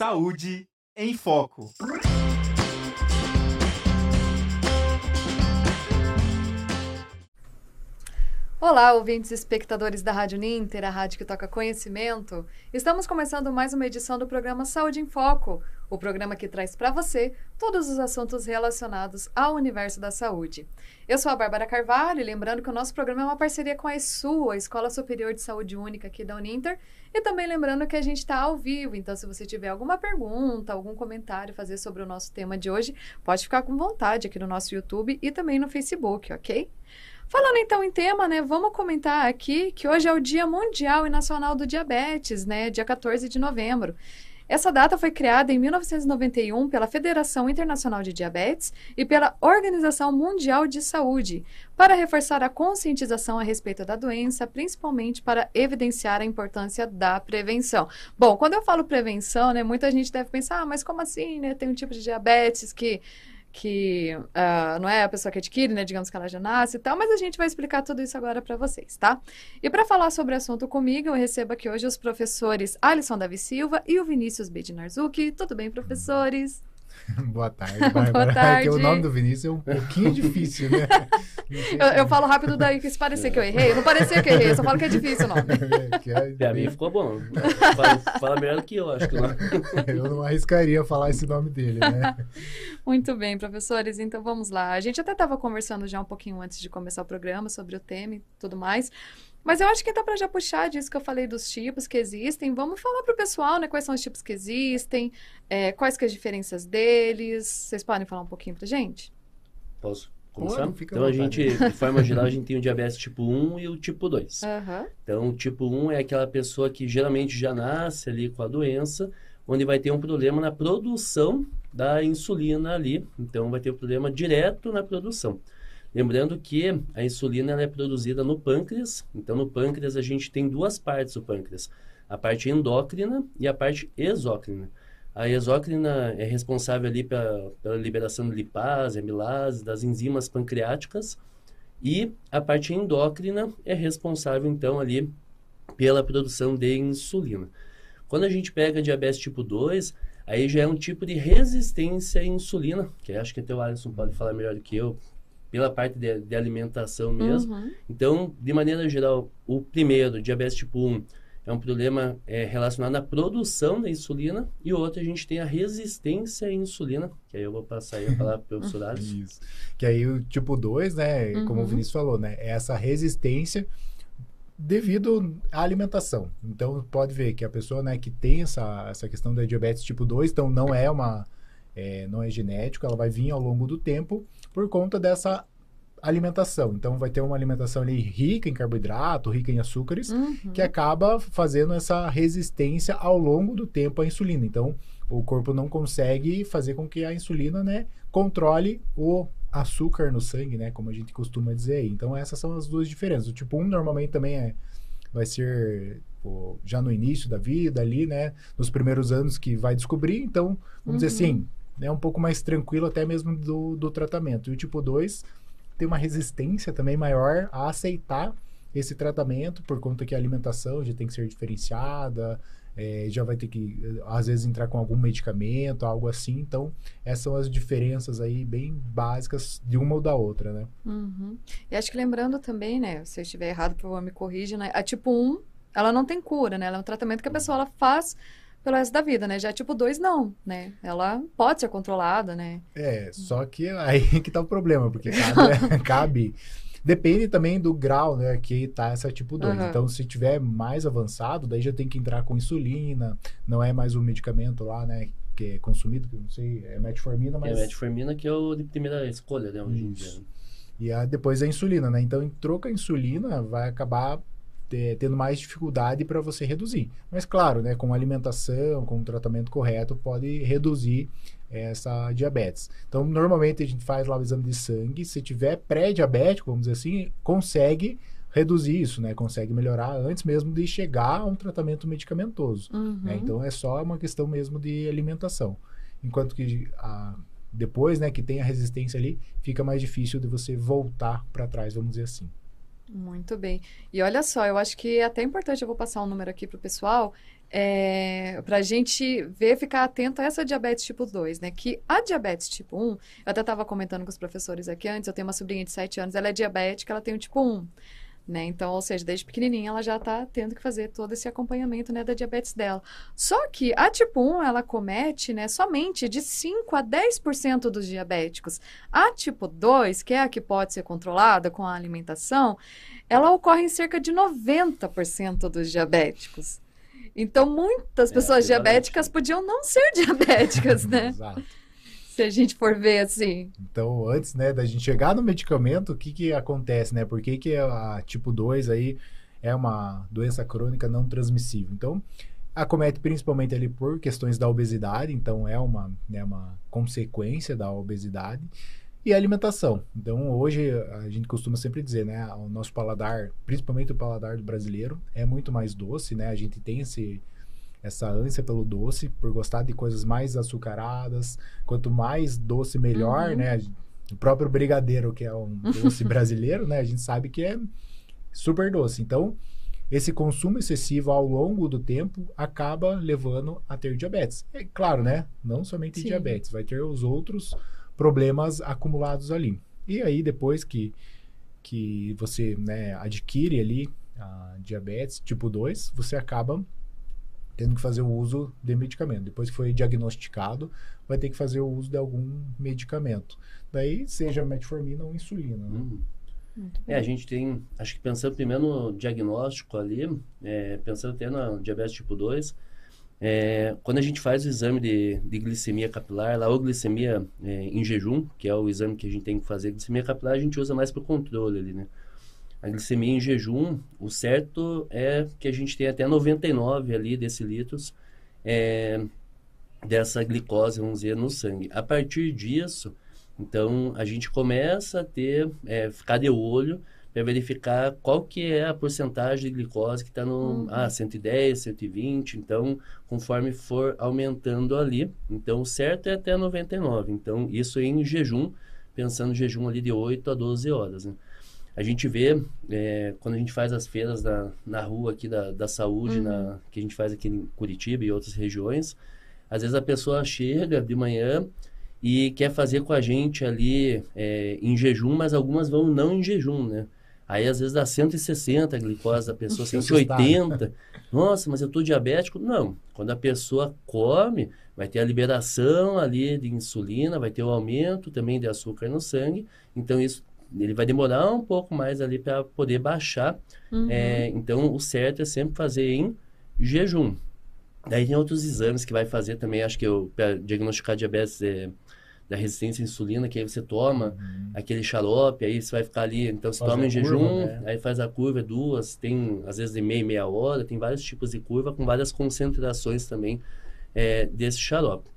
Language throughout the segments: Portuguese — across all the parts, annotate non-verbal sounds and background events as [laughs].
Saúde em Foco. Olá, ouvintes e espectadores da Rádio Ninter, a rádio que toca conhecimento. Estamos começando mais uma edição do programa Saúde em Foco, o programa que traz para você todos os assuntos relacionados ao universo da saúde. Eu sou a Bárbara Carvalho, lembrando que o nosso programa é uma parceria com a ESU, a Escola Superior de Saúde Única aqui da Uninter, e também lembrando que a gente está ao vivo, então se você tiver alguma pergunta, algum comentário fazer sobre o nosso tema de hoje, pode ficar com vontade aqui no nosso YouTube e também no Facebook, ok? Falando então em tema, né, vamos comentar aqui que hoje é o Dia Mundial e Nacional do Diabetes, né, dia 14 de novembro. Essa data foi criada em 1991 pela Federação Internacional de Diabetes e pela Organização Mundial de Saúde, para reforçar a conscientização a respeito da doença, principalmente para evidenciar a importância da prevenção. Bom, quando eu falo prevenção, né, muita gente deve pensar, ah, mas como assim, né? Tem um tipo de diabetes que que uh, não é a pessoa que adquire, né? Digamos que ela já nasce e tal, mas a gente vai explicar tudo isso agora para vocês, tá? E para falar sobre o assunto comigo, eu recebo aqui hoje os professores Alisson Davi Silva e o Vinícius Bedinarzuki. Tudo bem, professores? [laughs] Boa tarde, [laughs] Bárbara. Boa [laughs] tarde. É o nome do Vinícius é um pouquinho difícil, né? Eu, eu, falo rápido daí, que se parecer que eu errei, eu não parecia que eu errei, eu só falo que é difícil o nome. É, Pra mim ficou bom. Fala, fala, melhor do que eu, acho que não. Eu não arriscaria falar esse nome dele, né? Muito bem, professores, então vamos lá. A gente até estava conversando já um pouquinho antes de começar o programa sobre o tema e tudo mais. Mas eu acho que dá para já puxar disso que eu falei dos tipos que existem. Vamos falar para o pessoal, né? Quais são os tipos que existem, é, quais que as diferenças deles. Vocês podem falar um pouquinho para gente? Posso começar? Pode, então, a gente, de forma geral, a gente tem o diabetes tipo 1 e o tipo 2. Uhum. Então, o tipo 1 é aquela pessoa que geralmente já nasce ali com a doença, onde vai ter um problema na produção da insulina ali. Então, vai ter um problema direto na produção. Lembrando que a insulina ela é produzida no pâncreas, então no pâncreas a gente tem duas partes do pâncreas, a parte endócrina e a parte exócrina. A exócrina é responsável ali pela, pela liberação de lipase, amilase, das enzimas pancreáticas, e a parte endócrina é responsável então ali pela produção de insulina. Quando a gente pega diabetes tipo 2, aí já é um tipo de resistência à insulina, que acho que até o Alisson pode falar melhor do que eu, pela parte de, de alimentação mesmo. Uhum. Então, de maneira geral, o primeiro, diabetes tipo 1, é um problema é, relacionado à produção da insulina e o outro a gente tem a resistência à insulina, que aí eu vou passar aí a falar para o [laughs] professor Isso. Que aí o tipo 2, né, uhum. como o Vinícius falou, né, é essa resistência devido à alimentação. Então, pode ver que a pessoa, né, que tem essa, essa questão da diabetes tipo 2, então não é uma é, não é genético, ela vai vir ao longo do tempo por conta dessa alimentação. Então, vai ter uma alimentação ali rica em carboidrato, rica em açúcares, uhum. que acaba fazendo essa resistência ao longo do tempo à insulina. Então, o corpo não consegue fazer com que a insulina, né, controle o açúcar no sangue, né, como a gente costuma dizer aí. Então, essas são as duas diferenças. O tipo 1 normalmente também é vai ser pô, já no início da vida ali, né, nos primeiros anos que vai descobrir. Então, vamos uhum. dizer assim, é um pouco mais tranquilo até mesmo do, do tratamento. E o tipo 2 tem uma resistência também maior a aceitar esse tratamento, por conta que a alimentação já tem que ser diferenciada, é, já vai ter que, às vezes, entrar com algum medicamento, algo assim. Então, essas são as diferenças aí bem básicas de uma ou da outra, né? Uhum. E acho que lembrando também, né, se eu estiver errado, por favor, me corrija, né? A tipo 1, ela não tem cura, né? Ela é um tratamento que a pessoa ela faz pelo resto da vida, né? Já tipo 2, não, né? Ela pode ser controlada, né? É, só que aí [laughs] que tá o problema, porque cabe, [laughs] [laughs] cabe Depende também do grau, né, que tá essa tipo 2. Uhum. Então, se tiver mais avançado, daí já tem que entrar com insulina, não é mais um medicamento lá, né, que é consumido, que eu não sei, é metformina, mas... É metformina que é o de primeira escolha, né, hoje em dia. Né? E a, depois a insulina, né? Então, em troca a insulina, vai acabar tendo mais dificuldade para você reduzir. Mas claro, né, com alimentação, com o tratamento correto, pode reduzir essa diabetes. Então, normalmente a gente faz lá o exame de sangue, se tiver pré-diabético, vamos dizer assim, consegue reduzir isso, né? Consegue melhorar antes mesmo de chegar a um tratamento medicamentoso. Uhum. Né? Então, é só uma questão mesmo de alimentação. Enquanto que a, depois, né, que tem a resistência ali, fica mais difícil de você voltar para trás, vamos dizer assim. Muito bem. E olha só, eu acho que é até importante, eu vou passar um número aqui para o pessoal, é, para a gente ver, ficar atento a essa diabetes tipo 2, né? Que a diabetes tipo 1, eu até estava comentando com os professores aqui antes, eu tenho uma sobrinha de 7 anos, ela é diabética, ela tem o tipo 1. Né? Então, ou seja, desde pequenininha ela já está tendo que fazer todo esse acompanhamento né, da diabetes dela. Só que a tipo 1, ela comete né, somente de 5 a 10% dos diabéticos. A tipo 2, que é a que pode ser controlada com a alimentação, ela ocorre em cerca de 90% dos diabéticos. Então, muitas é, pessoas diabéticas podiam não ser [laughs] diabéticas, né? Exato. Se a gente for ver assim. Então, antes, né, da gente chegar no medicamento, o que que acontece, né? Por que que a tipo 2 aí é uma doença crônica não transmissível? Então, acomete principalmente ali por questões da obesidade, então é uma, né, uma consequência da obesidade e a alimentação. Então, hoje a gente costuma sempre dizer, né, o nosso paladar, principalmente o paladar do brasileiro, é muito mais doce, né? A gente tem esse essa ânsia pelo doce, por gostar de coisas mais açucaradas. Quanto mais doce, melhor, uhum. né? O próprio brigadeiro, que é um [laughs] doce brasileiro, né? A gente sabe que é super doce. Então, esse consumo excessivo ao longo do tempo acaba levando a ter diabetes. É claro, né? Não somente Sim. diabetes, vai ter os outros problemas acumulados ali. E aí, depois que, que você né, adquire ali a diabetes tipo 2, você acaba tendo que fazer o uso de medicamento. Depois que foi diagnosticado, vai ter que fazer o uso de algum medicamento. Daí, seja metformina ou insulina. Né? Uhum. É, a gente tem, acho que pensando primeiro no diagnóstico ali, é, pensando até na diabetes tipo 2, é, quando a gente faz o exame de, de glicemia capilar, lá ou glicemia é, em jejum, que é o exame que a gente tem que fazer, glicemia capilar a gente usa mais para o controle ali, né? A glicemia em jejum, o certo é que a gente tem até 99 ali decilitros é, dessa glicose, vamos dizer, no sangue. A partir disso, então, a gente começa a ter, é, ficar de olho para verificar qual que é a porcentagem de glicose que está no uhum. ah, 110, 120. Então, conforme for aumentando ali. Então, o certo é até 99. Então, isso em jejum, pensando em jejum ali de 8 a 12 horas. Né? A gente vê, é, quando a gente faz as feiras da, na rua aqui da, da saúde, uhum. na, que a gente faz aqui em Curitiba e outras regiões, às vezes a pessoa chega de manhã e quer fazer com a gente ali é, em jejum, mas algumas vão não em jejum, né? Aí às vezes dá 160 a glicose da pessoa, 180. Nossa, mas eu estou diabético? Não. Quando a pessoa come, vai ter a liberação ali de insulina, vai ter o aumento também de açúcar no sangue. Então isso ele vai demorar um pouco mais ali para poder baixar. Uhum. É, então o certo é sempre fazer em jejum. Daí tem outros exames que vai fazer também, acho que para diagnosticar diabetes é, da resistência à insulina, que aí você toma uhum. aquele xarope, aí você vai ficar ali, então você faz toma em jejum, curva, né? aí faz a curva duas, tem às vezes de meia meia hora, tem vários tipos de curva com várias concentrações também é, desse xarope.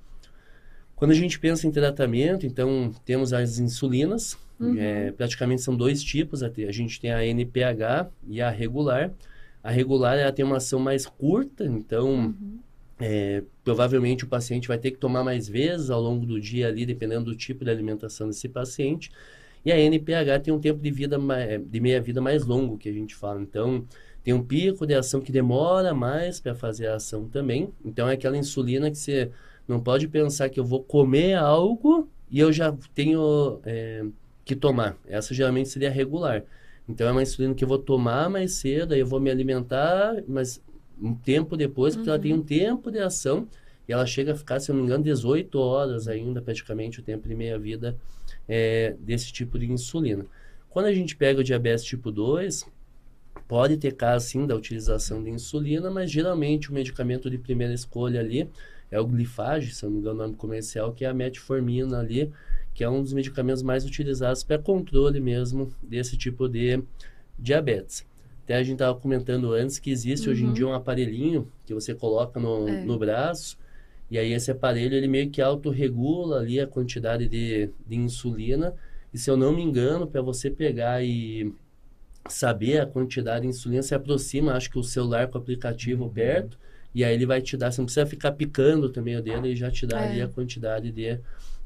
Quando a gente pensa em tratamento, então temos as insulinas, uhum. é, praticamente são dois tipos, a gente tem a NPH e a regular. A regular ela tem uma ação mais curta, então uhum. É, provavelmente o paciente vai ter que tomar mais vezes ao longo do dia ali, dependendo do tipo de alimentação desse paciente. E a NPH tem um tempo de vida de meia-vida mais longo, que a gente fala. Então, tem um pico de ação que demora mais para fazer a ação também. Então, é aquela insulina que você não pode pensar que eu vou comer algo e eu já tenho é, que tomar. Essa geralmente seria regular. Então, é uma insulina que eu vou tomar mais cedo, aí eu vou me alimentar, mas um tempo depois, porque uhum. ela tem um uhum. tempo de ação e ela chega a ficar, se eu não me engano, 18 horas ainda, praticamente, o tempo de meia-vida é, desse tipo de insulina. Quando a gente pega o diabetes tipo 2, pode ter caso, sim, da utilização de insulina, mas geralmente o medicamento de primeira escolha ali é o glifage, se eu não me engano o nome comercial, que é a metformina ali, que é um dos medicamentos mais utilizados para controle mesmo desse tipo de diabetes. Até a gente estava comentando antes que existe uhum. hoje em dia um aparelhinho que você coloca no, é. no braço e aí esse aparelho ele meio que autorregula ali a quantidade de, de insulina e se eu não me engano para você pegar e saber a quantidade de insulina se aproxima acho que o celular com o aplicativo uhum. perto e aí ele vai te dar você não precisa ficar picando também o dedo e já te dá é. ali a quantidade de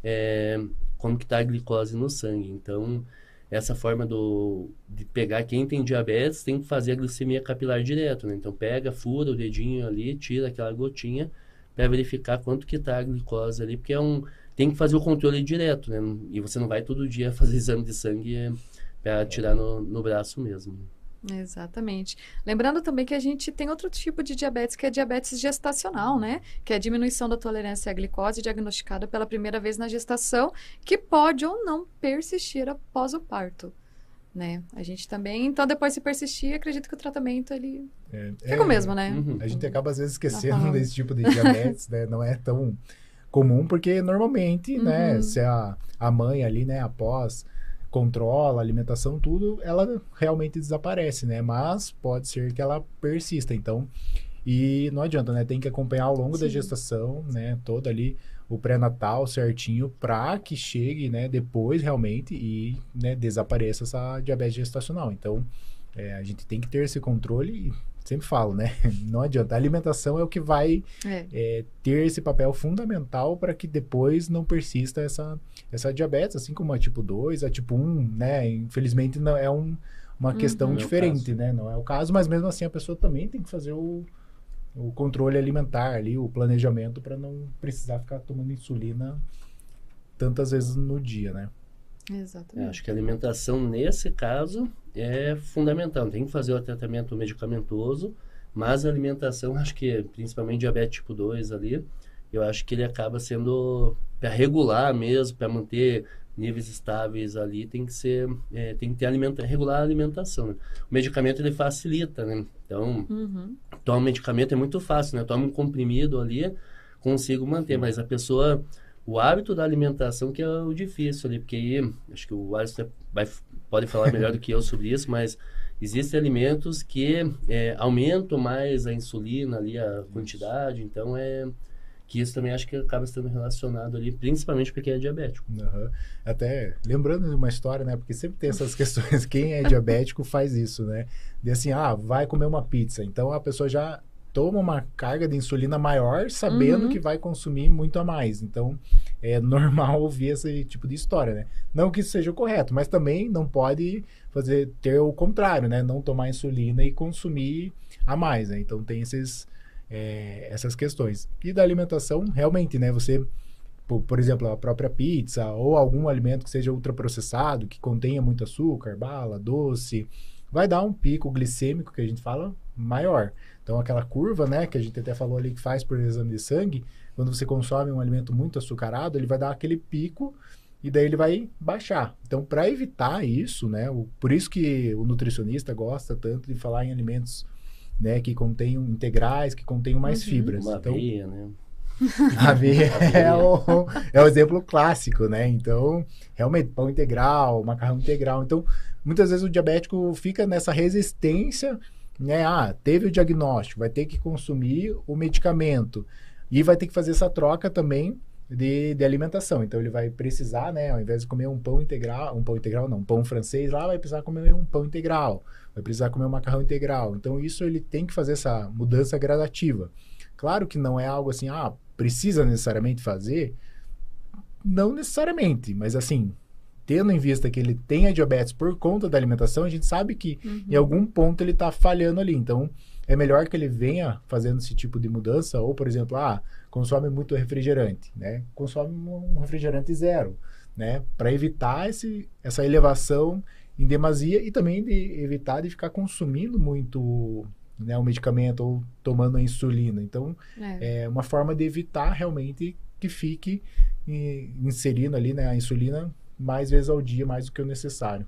é, como que está a glicose no sangue então essa forma do, de pegar quem tem diabetes, tem que fazer a glicemia capilar direto, né? Então, pega, fura o dedinho ali, tira aquela gotinha para verificar quanto que está a glicose ali, porque é um, tem que fazer o controle direto, né? E você não vai todo dia [laughs] fazer exame de sangue para tirar no, no braço mesmo. Exatamente. Lembrando também que a gente tem outro tipo de diabetes, que é diabetes gestacional, né? Que é a diminuição da tolerância à glicose diagnosticada pela primeira vez na gestação, que pode ou não persistir após o parto. Né? A gente também, então depois se persistir, acredito que o tratamento ele é, fica é, o mesmo, né? Uhum. A gente acaba às vezes esquecendo uhum. desse tipo de diabetes, né? Não é tão comum, porque normalmente, né, uhum. né, se a, a mãe ali, né, após controla a alimentação, tudo, ela realmente desaparece, né? Mas pode ser que ela persista. Então, e não adianta, né? Tem que acompanhar ao longo Sim. da gestação, né? Toda ali o pré-natal certinho para que chegue, né? Depois realmente e né, desapareça essa diabetes gestacional. Então, é, a gente tem que ter esse controle sempre falo, né? [laughs] Não adianta. A alimentação é o que vai é. É, ter esse papel fundamental para que depois não persista essa, essa diabetes, assim como a tipo 2, a tipo 1, né? Infelizmente não é um, uma uhum. questão diferente, né? Não é o caso, mas mesmo assim a pessoa também tem que fazer o, o controle alimentar ali, o planejamento para não precisar ficar tomando insulina tantas vezes no dia, né? Exatamente. É, acho que a alimentação, nesse caso, é fundamental. Tem que fazer o tratamento medicamentoso, mas a alimentação, acho que principalmente diabetes tipo 2 ali, eu acho que ele acaba sendo para regular mesmo, para manter níveis estáveis ali, tem que ser, é, tem que ter alimenta, regular a alimentação. Né? O medicamento ele facilita, né? Então, uhum. toma medicamento é muito fácil, né? Toma um comprimido ali, consigo manter, mas a pessoa o hábito da alimentação que é o difícil ali, porque acho que o Alisson vai, pode falar melhor do que eu sobre isso, mas existem alimentos que é, aumentam mais a insulina ali, a quantidade, então é que isso também acho que acaba sendo relacionado ali, principalmente porque é diabético. Uhum. Até lembrando de uma história, né? Porque sempre tem essas [laughs] questões, quem é diabético faz isso, né? De assim, ah, vai comer uma pizza. Então a pessoa já toma uma carga de insulina maior, sabendo uhum. que vai consumir muito a mais. Então, é [laughs] normal ouvir esse tipo de história, né? Não que isso seja o correto, mas também não pode fazer ter o contrário, né? Não tomar insulina e consumir a mais, né? Então, tem esses, é, essas questões. E da alimentação, realmente, né? Você, por, por exemplo, a própria pizza ou algum alimento que seja ultraprocessado, que contenha muito açúcar, bala, doce, vai dar um pico glicêmico, que a gente fala, maior. Então, aquela curva, né, que a gente até falou ali que faz por exame de sangue, quando você consome um alimento muito açucarado, ele vai dar aquele pico e daí ele vai baixar. Então, para evitar isso, né, o, por isso que o nutricionista gosta tanto de falar em alimentos, né, que contenham integrais, que contenham mais uhum. fibras. Uma então, aveia, né? [laughs] [laughs] A aveia é o, é o exemplo clássico, né? Então, realmente, pão integral, macarrão integral. Então, muitas vezes o diabético fica nessa resistência né? Ah, teve o diagnóstico, vai ter que consumir o medicamento e vai ter que fazer essa troca também de, de alimentação. Então ele vai precisar, né, ao invés de comer um pão integral, um pão integral não, um pão francês lá, vai precisar comer um pão integral, vai precisar comer um macarrão integral. Então isso ele tem que fazer essa mudança gradativa. Claro que não é algo assim, ah, precisa necessariamente fazer, não necessariamente, mas assim, tendo em vista que ele tem a diabetes por conta da alimentação, a gente sabe que uhum. em algum ponto ele está falhando ali. Então, é melhor que ele venha fazendo esse tipo de mudança, ou, por exemplo, ah, consome muito refrigerante, né? Consome um refrigerante zero, né? Para evitar esse, essa elevação em demasia e também de evitar de ficar consumindo muito né, o medicamento ou tomando a insulina. Então, é. é uma forma de evitar realmente que fique inserindo ali né, a insulina mais vezes ao dia, mais do que o necessário.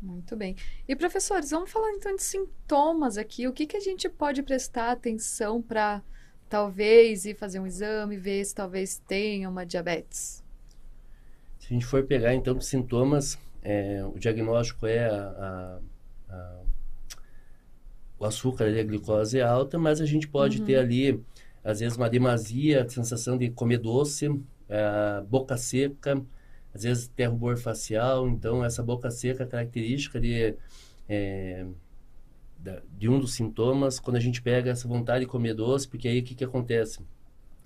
Muito bem. E professores, vamos falar então de sintomas aqui. O que, que a gente pode prestar atenção para talvez ir fazer um exame, ver se talvez tenha uma diabetes? Se a gente for pegar então sintomas, é, o diagnóstico é a, a, a, o açúcar e a glicose é alta, mas a gente pode uhum. ter ali, às vezes, uma demasia, sensação de comer doce, é, boca seca, às vezes tem rubor facial, então essa boca seca é característica de, é, de um dos sintomas, quando a gente pega essa vontade de comer doce, porque aí o que, que acontece?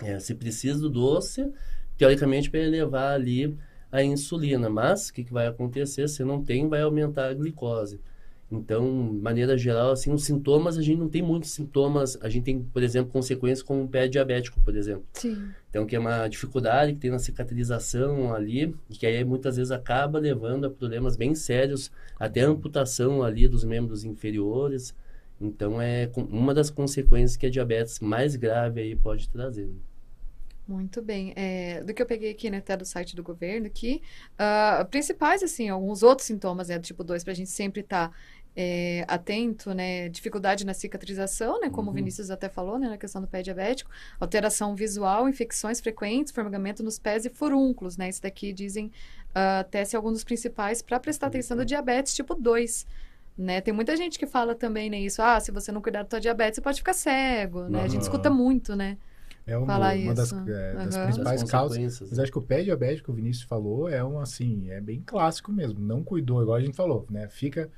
É, você precisa do doce, teoricamente, para elevar ali a insulina. Mas o que, que vai acontecer? Se não tem, vai aumentar a glicose. Então, maneira geral, assim, os sintomas, a gente não tem muitos sintomas. A gente tem, por exemplo, consequências como o pé diabético, por exemplo. Sim. Então, que é uma dificuldade que tem na cicatrização ali, e que aí muitas vezes acaba levando a problemas bem sérios, até amputação ali dos membros inferiores. Então, é uma das consequências que a diabetes mais grave aí pode trazer. Muito bem. É, do que eu peguei aqui, né, até do site do governo, que uh, principais, assim, alguns outros sintomas, né, do tipo 2, para a gente sempre estar tá, é, atento, né, dificuldade na cicatrização, né, como uhum. o Vinícius até falou, né, na questão do pé diabético, alteração visual, infecções frequentes, formigamento nos pés e furúnculos, né, isso daqui dizem uh, até ser alguns dos principais para prestar atenção do diabetes tipo 2, né? Tem muita gente que fala também, né, isso, ah, se você não cuidar da tua diabetes, você pode ficar cego, né? Uhum. A gente escuta muito, né? É uma, uma das, é, das principais causas. Mas acho que o pé diabético que o Vinícius falou é um assim, é bem clássico mesmo. Não cuidou, igual a gente falou, né? Fica,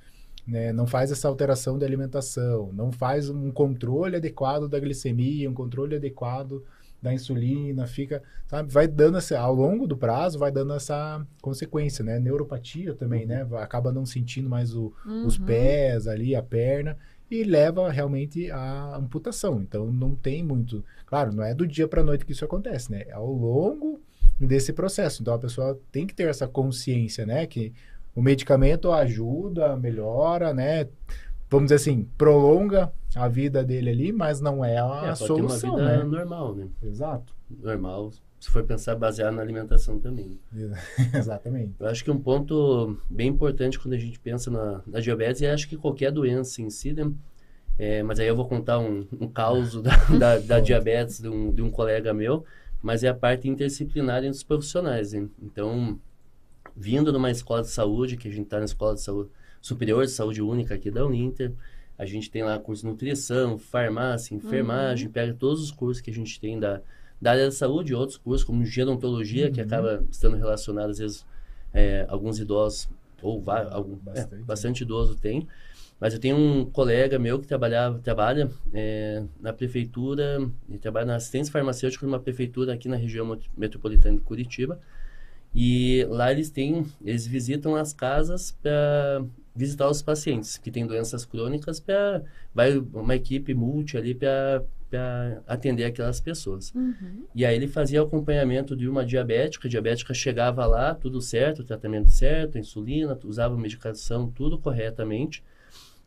né, não faz essa alteração de alimentação, não faz um controle adequado da glicemia, um controle adequado da insulina, fica, sabe, vai dando essa, ao longo do prazo, vai dando essa consequência, né? Neuropatia também, né? uhum. né? Acaba não sentindo mais o, uhum. os pés ali, a perna e leva realmente à amputação. Então não tem muito, claro, não é do dia para noite que isso acontece, né? É ao longo desse processo. Então a pessoa tem que ter essa consciência, né, que o medicamento ajuda, melhora, né? Vamos dizer assim, prolonga a vida dele ali, mas não é a é, solução, uma vida né? normal, né? Exato. Normal, se for pensar baseado na alimentação também. [laughs] Exatamente. Eu acho que um ponto bem importante quando a gente pensa na, na diabetes, e acho que qualquer doença em si, né? É, mas aí eu vou contar um, um caos da, [laughs] da, da diabetes de um, de um colega meu, mas é a parte interdisciplinar entre os profissionais. Hein? Então, vindo numa escola de saúde, que a gente está na escola de saúde superior de saúde única aqui da Uninter, a gente tem lá curso de nutrição, farmácia, enfermagem, uhum. pega todos os cursos que a gente tem da, da área da saúde, outros cursos como gerontologia, uhum. que acaba estando relacionado às vezes é, alguns idosos ou algum, bastante, é, bastante idoso tem. Mas eu tenho um colega meu que trabalhava, trabalha é, na prefeitura, ele trabalha na assistência farmacêutica de uma prefeitura aqui na região metropolitana de Curitiba. E lá eles têm, eles visitam as casas para visitar os pacientes que têm doenças crônicas, para vai uma equipe multi ali para atender aquelas pessoas. Uhum. E aí ele fazia acompanhamento de uma diabética, a diabética chegava lá, tudo certo, tratamento certo, insulina, usava medicação, tudo corretamente.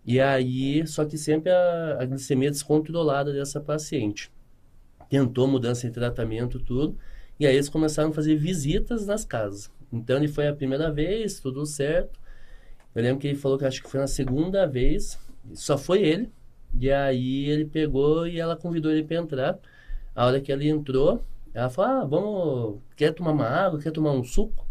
E aí, só que sempre a, a glicemia descontrolada dessa paciente. Tentou mudança de tratamento, tudo. E aí eles começaram a fazer visitas nas casas. Então ele foi a primeira vez, tudo certo. Eu lembro que ele falou que acho que foi na segunda vez, só foi ele. E aí ele pegou e ela convidou ele para entrar. A hora que ele entrou, ela falou: ah, vamos, quer tomar uma água, quer tomar um suco?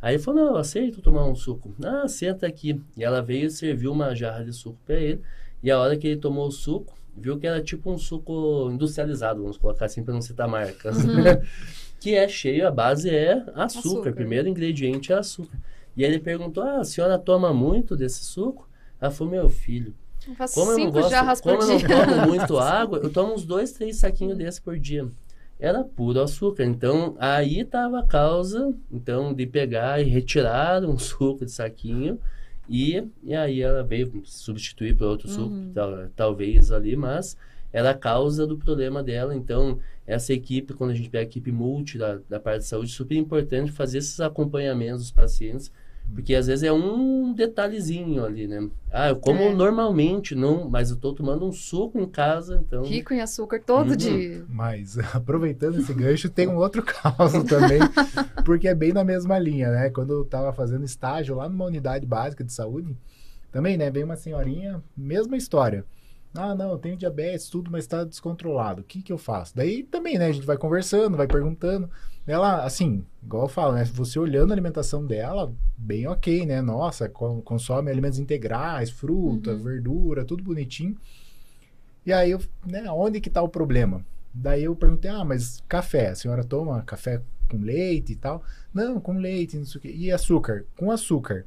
Aí ele falou, não, eu aceito tomar um suco. Ah, senta aqui. E ela veio e serviu uma jarra de suco para ele. E a hora que ele tomou o suco, viu que era tipo um suco industrializado, vamos colocar assim para não citar marcas. Uhum. [laughs] que é cheio, a base é açúcar. açúcar. Primeiro ingrediente é açúcar. E ele perguntou, ah, a senhora toma muito desse suco? Ela falou, meu filho, como eu não gosto, como eu não tomo muito [laughs] água, eu tomo uns dois, três saquinhos desse por dia era puro açúcar. Então, aí estava a causa, então, de pegar e retirar um suco de saquinho e, e aí ela veio substituir por outro suco, uhum. tal, talvez ali, mas era a causa do problema dela. Então, essa equipe, quando a gente pega a equipe multi da, da parte de saúde, super importante fazer esses acompanhamentos dos pacientes porque às vezes é um detalhezinho ali, né? Ah, eu como é. normalmente, não, mas eu tô tomando um suco em casa, então. Rico em açúcar todo uhum. dia. Mas [laughs] aproveitando esse gancho, tem um outro [laughs] caso também, porque é bem na mesma linha, né? Quando eu tava fazendo estágio lá numa unidade básica de saúde, também, né? Vem uma senhorinha, mesma história. Ah, não, eu tenho diabetes, tudo, mas está descontrolado. O que que eu faço? Daí também, né? A gente vai conversando, vai perguntando. Ela, assim, igual eu falo, né? Você olhando a alimentação dela, bem ok, né? Nossa, consome alimentos integrais, fruta, uhum. verdura, tudo bonitinho. E aí, eu, né? Onde que tá o problema? Daí eu perguntei, ah, mas café, a senhora toma café com leite e tal? Não, com leite, não sei o quê. E açúcar? Com açúcar.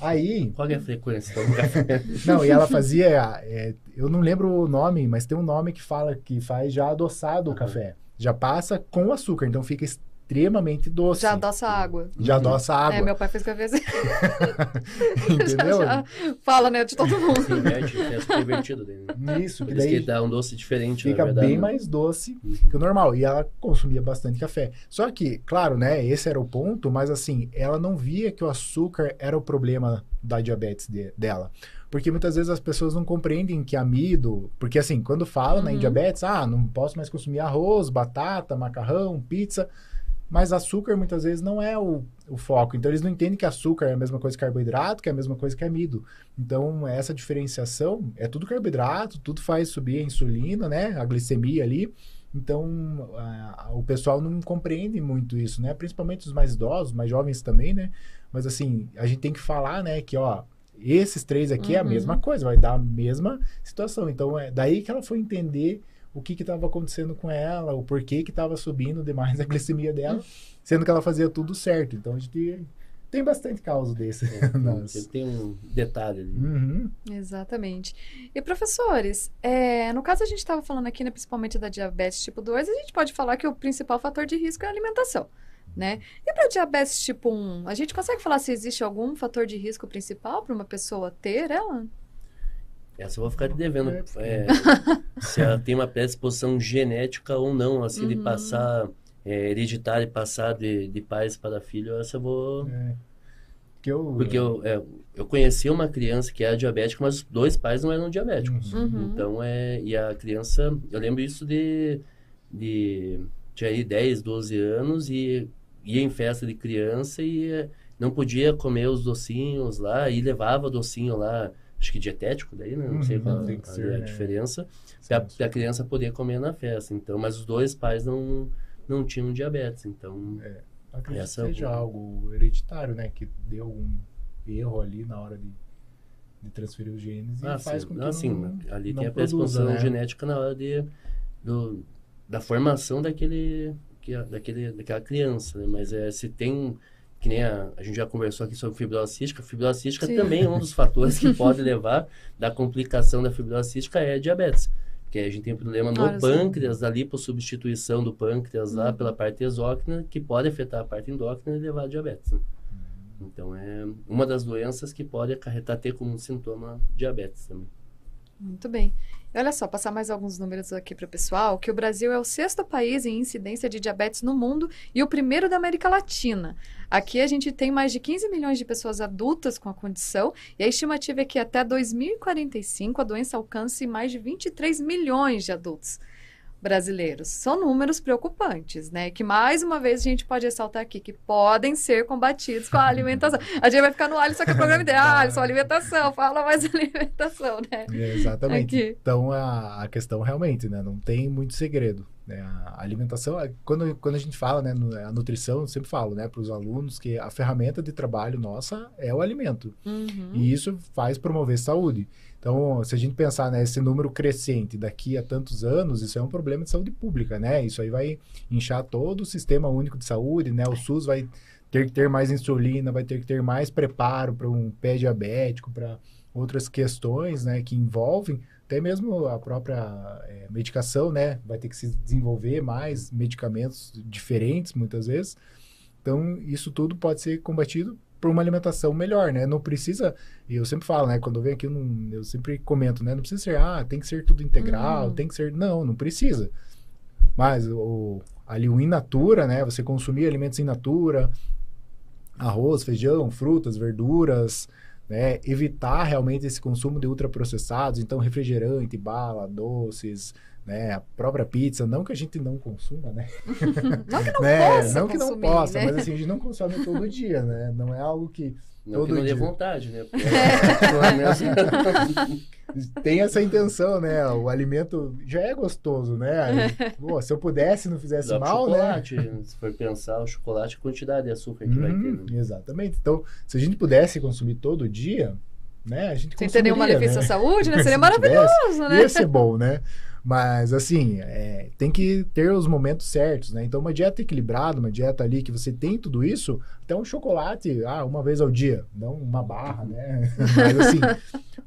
Aí. Qual é a frequência do café? [laughs] Não, e ela fazia. É, eu não lembro o nome, mas tem um nome que fala que faz já adoçado uhum. o café. Já passa com açúcar, então fica extremamente doce. Já adoça água. Já adoça água. É, meu pai fez café assim. [laughs] [laughs] Entendeu? Já, já fala, né, de todo mundo. Sim, é, invertido dele. Né? Isso, que daí que dá um doce diferente, Fica verdade, bem né? mais doce uhum. que o normal. E ela consumia bastante café. Só que, claro, né, esse era o ponto, mas assim, ela não via que o açúcar era o problema da diabetes de, dela. Porque muitas vezes as pessoas não compreendem que amido. Porque assim, quando fala uhum. né, em diabetes, ah, não posso mais consumir arroz, batata, macarrão, pizza. Mas açúcar muitas vezes não é o, o foco. Então eles não entendem que açúcar é a mesma coisa que carboidrato, que é a mesma coisa que amido. Então essa diferenciação é tudo carboidrato, tudo faz subir a insulina, né? A glicemia ali. Então a, o pessoal não compreende muito isso, né? Principalmente os mais idosos, mais jovens também, né? Mas assim, a gente tem que falar, né, que ó, esses três aqui uhum. é a mesma uhum. coisa, vai dar a mesma situação. Então é daí que ela foi entender o que estava acontecendo com ela, o porquê que estava subindo demais a glicemia dela, sendo que ela fazia tudo certo. Então a gente tem bastante causa desse. É, tem, [laughs] tem um detalhe ali. Uhum. Exatamente. E professores, é, no caso a gente estava falando aqui, né, principalmente da diabetes tipo 2, a gente pode falar que o principal fator de risco é a alimentação né? E para diabetes tipo 1, a gente consegue falar se existe algum fator de risco principal para uma pessoa ter ela? Essa eu vou ficar devendo. É, [laughs] se ela tem uma predisposição genética ou não, assim, uhum. de passar é, hereditário e passar de, de pais para filho, essa eu vou. É. Que eu, Porque eu, é, eu conheci uma criança que era diabética, mas os dois pais não eram diabéticos. Uhum. Então, é. E a criança, eu lembro isso de. de tinha aí 10, 12 anos e ia em festa de criança e eh, não podia comer os docinhos lá e levava docinho lá, acho que dietético daí, né? Não uhum, sei qual, qual ser, é a né? diferença, para a criança poder comer na festa. Então, mas os dois pais não, não tinham diabetes, então... É, acredito essa que seja algo hereditário, né? Que deu um erro ali na hora de, de transferir os genes ah, e faz sim. com que ah, sim, não, ali não tem a predisposição né? genética na hora de, do, da formação daquele que, daquele, daquela criança, né? Mas é, se tem, que nem a, a gente já conversou aqui sobre fibrose cística, fibrose cística Sim. também é um dos fatores que [laughs] pode levar da complicação da fibrose cística é a diabetes. Porque a gente tem um problema no pâncreas, da lipossubstituição do pâncreas lá uhum. pela parte exócrina, que pode afetar a parte endócrina e levar a diabetes. Né? Então, é uma das doenças que pode acarretar ter como sintoma diabetes também. Muito bem. E olha só, passar mais alguns números aqui para o pessoal, que o Brasil é o sexto país em incidência de diabetes no mundo e o primeiro da América Latina. Aqui a gente tem mais de 15 milhões de pessoas adultas com a condição e a estimativa é que até 2045 a doença alcance mais de 23 milhões de adultos brasileiros. São números preocupantes, né? Que mais uma vez a gente pode ressaltar aqui que podem ser combatidos com a alimentação. A gente vai ficar no Alisson, que é o programa ideal, ah, Alisson, alimentação, fala mais [laughs] alimentação, né? É, exatamente. Aqui. Então a, a questão realmente, né? Não tem muito segredo. Né? A alimentação, quando, quando a gente fala, né, a nutrição, eu sempre falo, né, para os alunos que a ferramenta de trabalho nossa é o alimento. Uhum. E isso faz promover saúde. Então, se a gente pensar nesse né, número crescente daqui a tantos anos, isso é um problema de saúde pública, né? Isso aí vai inchar todo o sistema único de saúde, né? O SUS vai ter que ter mais insulina, vai ter que ter mais preparo para um pé diabético, para outras questões, né, que envolvem até mesmo a própria é, medicação, né? Vai ter que se desenvolver mais medicamentos diferentes, muitas vezes. Então, isso tudo pode ser combatido por uma alimentação melhor, né? Não precisa, e eu sempre falo, né? Quando eu venho aqui, eu, não, eu sempre comento, né? Não precisa ser, ah, tem que ser tudo integral, uhum. tem que ser. Não, não precisa. Mas o, ali o in natura, né? Você consumir alimentos in natura, arroz, feijão, frutas, verduras, né? Evitar realmente esse consumo de ultraprocessados, então refrigerante, bala, doces, né? A própria pizza, não que a gente não consuma, né? [laughs] não que não [laughs] né? possa Não que não possa, né? mas assim, a gente não consome todo [laughs] dia, né? Não é algo que não todo que não dia. dê vontade, né? Tem essa intenção, né? O alimento já é gostoso, né? Aí, pô, se eu pudesse não fizesse Dá mal, chocolate, né? Se for pensar, o chocolate, a quantidade de açúcar que vai ter. Né? Exatamente. Então, se a gente pudesse consumir todo dia, né? A gente Sem ter nenhum malefício né? à saúde, né? Seria maravilhoso, tivesse, né? Ia ser bom, né? Mas, assim, é, tem que ter os momentos certos, né? Então, uma dieta equilibrada, uma dieta ali que você tem tudo isso, até um chocolate, ah, uma vez ao dia, não uma barra, né? [laughs] Mas, assim,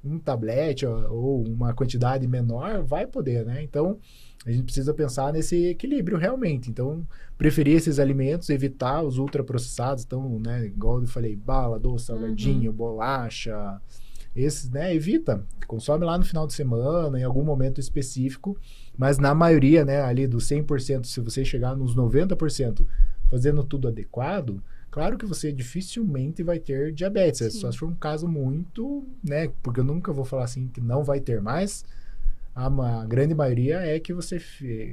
um tablete ou uma quantidade menor vai poder, né? Então, a gente precisa pensar nesse equilíbrio realmente. Então, preferir esses alimentos, evitar os ultraprocessados. Então, né, igual eu falei, bala, doce, salgadinho, uhum. bolacha, esses, né, evita. Consome lá no final de semana, em algum momento específico, mas na maioria, né, ali dos 100%, se você chegar nos 90% fazendo tudo adequado, claro que você dificilmente vai ter diabetes. É Sim. Só se for um caso muito, né, porque eu nunca vou falar assim que não vai ter mais, a, a grande maioria é que você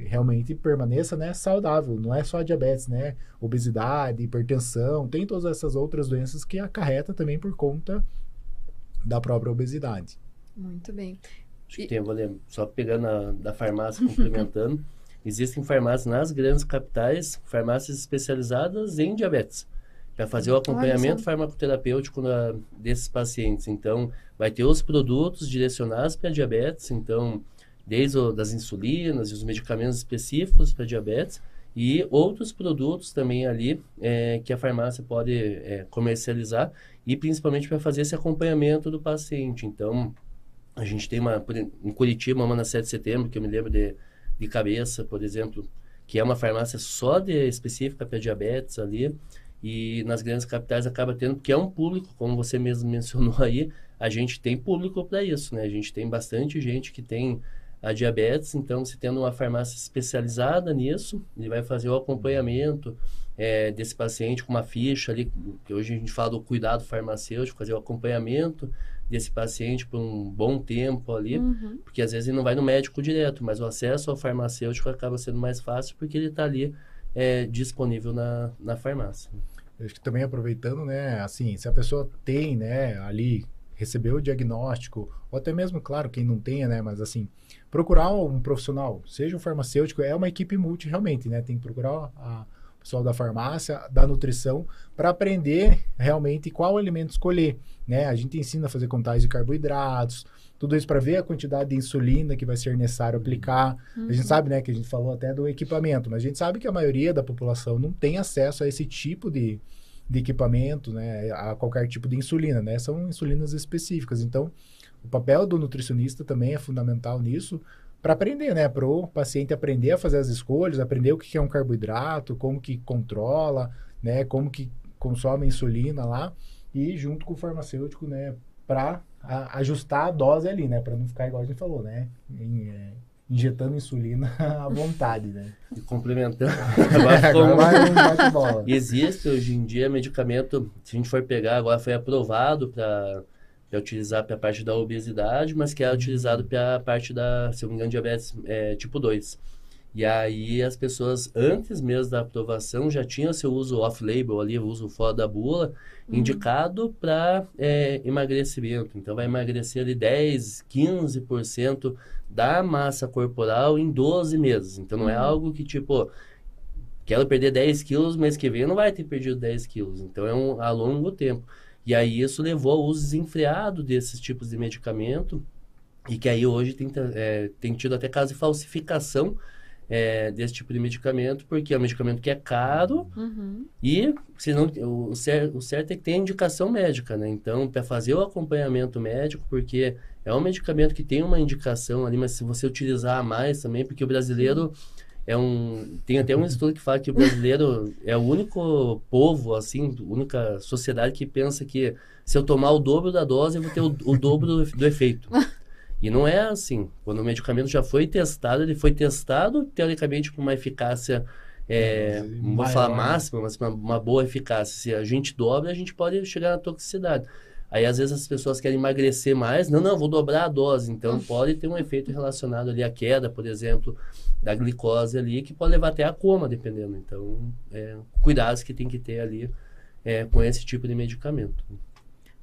realmente permaneça né, saudável. Não é só diabetes, né? Obesidade, hipertensão, tem todas essas outras doenças que acarreta também por conta da própria obesidade. Muito bem. Acho que tem, vou ler, só pegando a, da farmácia, complementando. [laughs] Existem farmácias nas grandes capitais, farmácias especializadas em diabetes, para fazer o acompanhamento farmacoterapêutico na, desses pacientes. Então, vai ter os produtos direcionados para diabetes, então, desde o, das insulinas e os medicamentos específicos para diabetes, e outros produtos também ali é, que a farmácia pode é, comercializar e principalmente para fazer esse acompanhamento do paciente. Então, a gente tem uma, em Curitiba, uma na 7 de setembro, que eu me lembro de, de cabeça, por exemplo, que é uma farmácia só de específica para diabetes ali, e nas grandes capitais acaba tendo, porque é um público, como você mesmo mencionou aí, a gente tem público para isso, né? A gente tem bastante gente que tem a diabetes, então se tendo uma farmácia especializada nisso, ele vai fazer o acompanhamento é, desse paciente com uma ficha ali, que hoje a gente fala do cuidado farmacêutico, fazer o acompanhamento desse paciente por um bom tempo ali, uhum. porque às vezes ele não vai no médico direto, mas o acesso ao farmacêutico acaba sendo mais fácil porque ele está ali é, disponível na, na farmácia. Eu acho que também aproveitando, né, assim, se a pessoa tem, né, ali recebeu o diagnóstico, ou até mesmo, claro, quem não tenha, né, mas assim, procurar um profissional, seja um farmacêutico, é uma equipe multi realmente, né, tem que procurar a, o pessoal da farmácia, da nutrição, para aprender realmente qual alimento escolher, né, a gente ensina a fazer contagem de carboidratos, tudo isso para ver a quantidade de insulina que vai ser necessário aplicar. Uhum. A gente uhum. sabe, né, que a gente falou até do equipamento, mas a gente sabe que a maioria da população não tem acesso a esse tipo de, de equipamento, né, a qualquer tipo de insulina, né? São insulinas específicas. Então, o papel do nutricionista também é fundamental nisso para aprender, né? Para o paciente aprender a fazer as escolhas, aprender o que é um carboidrato, como que controla, né? Como que consome insulina lá e junto com o farmacêutico, né? Para ajustar a dose ali, né? Para não ficar igual a gente falou, né? Em, é, injetando insulina [laughs] à vontade, né? E complementando. [laughs] Agora, agora vai bate-bola. [laughs] Existe hoje em dia medicamento, se a gente for pegar, agora foi aprovado para utilizar para a parte da obesidade, mas que é utilizado para a parte da, se eu não me engano, diabetes é, tipo 2. E aí as pessoas, antes mesmo da aprovação, já tinham seu uso off-label ali, o uso fora da bula, uhum. indicado para é, emagrecimento. Então vai emagrecer ali 10, 15% da massa corporal em 12 meses. Então não é uhum. algo que tipo, quero perder 10 quilos, mês que vem não vai ter perdido 10 quilos. Então é um a longo tempo. E aí isso levou ao uso desenfreado desses tipos de medicamento e que aí hoje tem, é, tem tido até caso de falsificação é, desse tipo de medicamento, porque é um medicamento que é caro uhum. e senão, o, certo, o certo é que tem indicação médica, né? Então, para fazer o acompanhamento médico, porque é um medicamento que tem uma indicação ali, mas se você utilizar mais também, porque o brasileiro é um... Tem até um estudo que fala que o brasileiro é o único povo, assim, única sociedade que pensa que se eu tomar o dobro da dose, eu vou ter o, o dobro do, do efeito. E não é assim. Quando o medicamento já foi testado, ele foi testado, teoricamente, com uma eficácia, é, não vou falar máxima, mas uma, uma, boa eficácia. Se a gente dobra, a gente pode chegar na toxicidade. Aí, às vezes, as pessoas querem emagrecer mais. Não, não, vou dobrar a dose. Então, pode ter um efeito relacionado ali à queda, por exemplo, da glicose ali, que pode levar até a coma, dependendo. Então, é, cuidados que tem que ter ali é, com esse tipo de medicamento.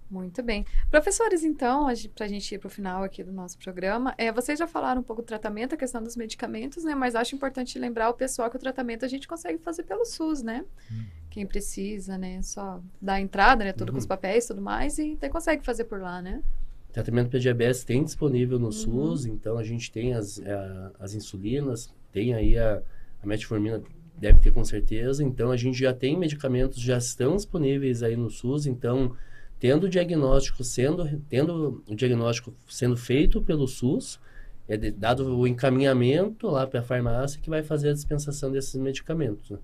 Muito bem. Professores, então, para a gente ir para o final aqui do nosso programa, é, vocês já falaram um pouco do tratamento, a questão dos medicamentos, né? Mas acho importante lembrar o pessoal que o tratamento a gente consegue fazer pelo SUS, né? Hum. Quem precisa, né? Só dar entrada, né? Tudo uhum. com os uhum. papéis e tudo mais, e até consegue fazer por lá, né? tratamento para diabetes tem disponível no uhum. SUS, então a gente tem as, a, as insulinas, tem aí a, a metformina, deve ter com certeza, então a gente já tem medicamentos, já estão disponíveis aí no SUS, então tendo o diagnóstico sendo, tendo o diagnóstico sendo feito pelo SUS, é dado o encaminhamento lá para a farmácia que vai fazer a dispensação desses medicamentos. Né?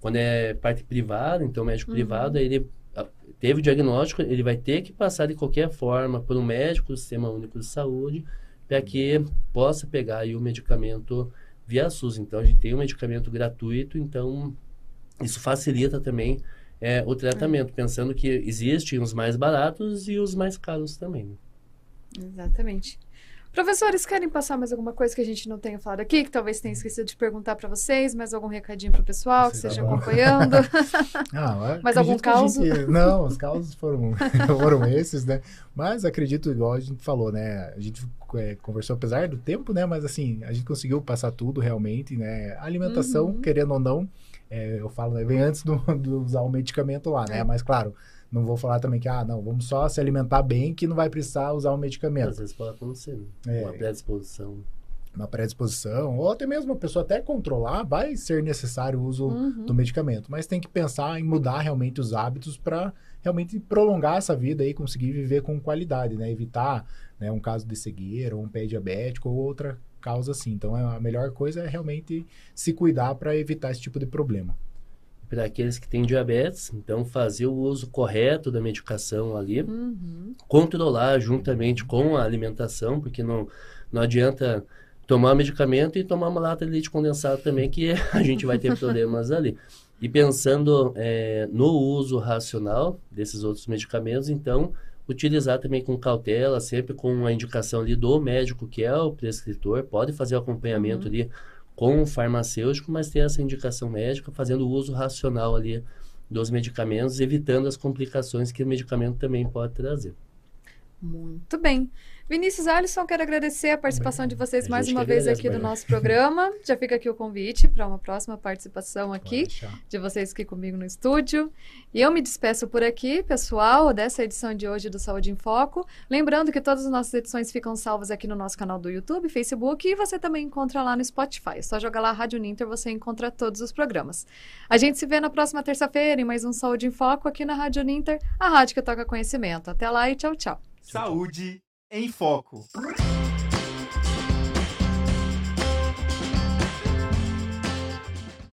Quando é parte privada, então médico uhum. privado, ele teve o diagnóstico, ele vai ter que passar de qualquer forma por um médico do Sistema Único de Saúde para que possa pegar o medicamento via SUS. Então, a gente tem um medicamento gratuito, então isso facilita também é, o tratamento, pensando que existem os mais baratos e os mais caros também. Né? Exatamente. Professores, querem passar mais alguma coisa que a gente não tenha falado aqui, que talvez tenha esquecido de perguntar para vocês, mais algum recadinho para o pessoal que esteja tá acompanhando? [laughs] ah, mais algum caos? Gente... Não, os causos foram, [laughs] foram esses, né? Mas acredito, igual a gente falou, né? A gente é, conversou apesar do tempo, né? Mas assim, a gente conseguiu passar tudo realmente, né? A alimentação, uhum. querendo ou não, é, eu falo, né, vem antes do, do usar o medicamento lá, né? É. Mas claro, não vou falar também que, ah, não, vamos só se alimentar bem que não vai precisar usar um medicamento. Às vezes pode acontecer, né? É, uma predisposição. Uma predisposição, ou até mesmo a pessoa até controlar, vai ser necessário o uso uhum. do medicamento. Mas tem que pensar em mudar realmente os hábitos para realmente prolongar essa vida e conseguir viver com qualidade, né? Evitar né, um caso de cegueira, ou um pé diabético, ou outra causa assim. Então, a melhor coisa é realmente se cuidar para evitar esse tipo de problema para aqueles que têm diabetes, então fazer o uso correto da medicação ali, uhum. controlar juntamente com a alimentação, porque não, não adianta tomar medicamento e tomar uma lata de leite condensado também, que [laughs] a gente vai ter problemas ali. E pensando é, no uso racional desses outros medicamentos, então, utilizar também com cautela, sempre com a indicação ali do médico, que é o prescritor, pode fazer o acompanhamento uhum. ali com o farmacêutico, mas ter essa indicação médica, fazendo o uso racional ali dos medicamentos, evitando as complicações que o medicamento também pode trazer. Muito bem. Vinícius Alisson, quero agradecer a participação de vocês mais uma vez aqui no nosso programa. [laughs] Já fica aqui o convite para uma próxima participação aqui de vocês aqui comigo no estúdio. E eu me despeço por aqui, pessoal, dessa edição de hoje do Saúde em Foco. Lembrando que todas as nossas edições ficam salvas aqui no nosso canal do YouTube, Facebook e você também encontra lá no Spotify. É só jogar lá Rádio Ninter, você encontra todos os programas. A gente se vê na próxima terça-feira em mais um Saúde em Foco aqui na Rádio Ninter, a rádio que toca conhecimento. Até lá e tchau, tchau. Saúde em Foco.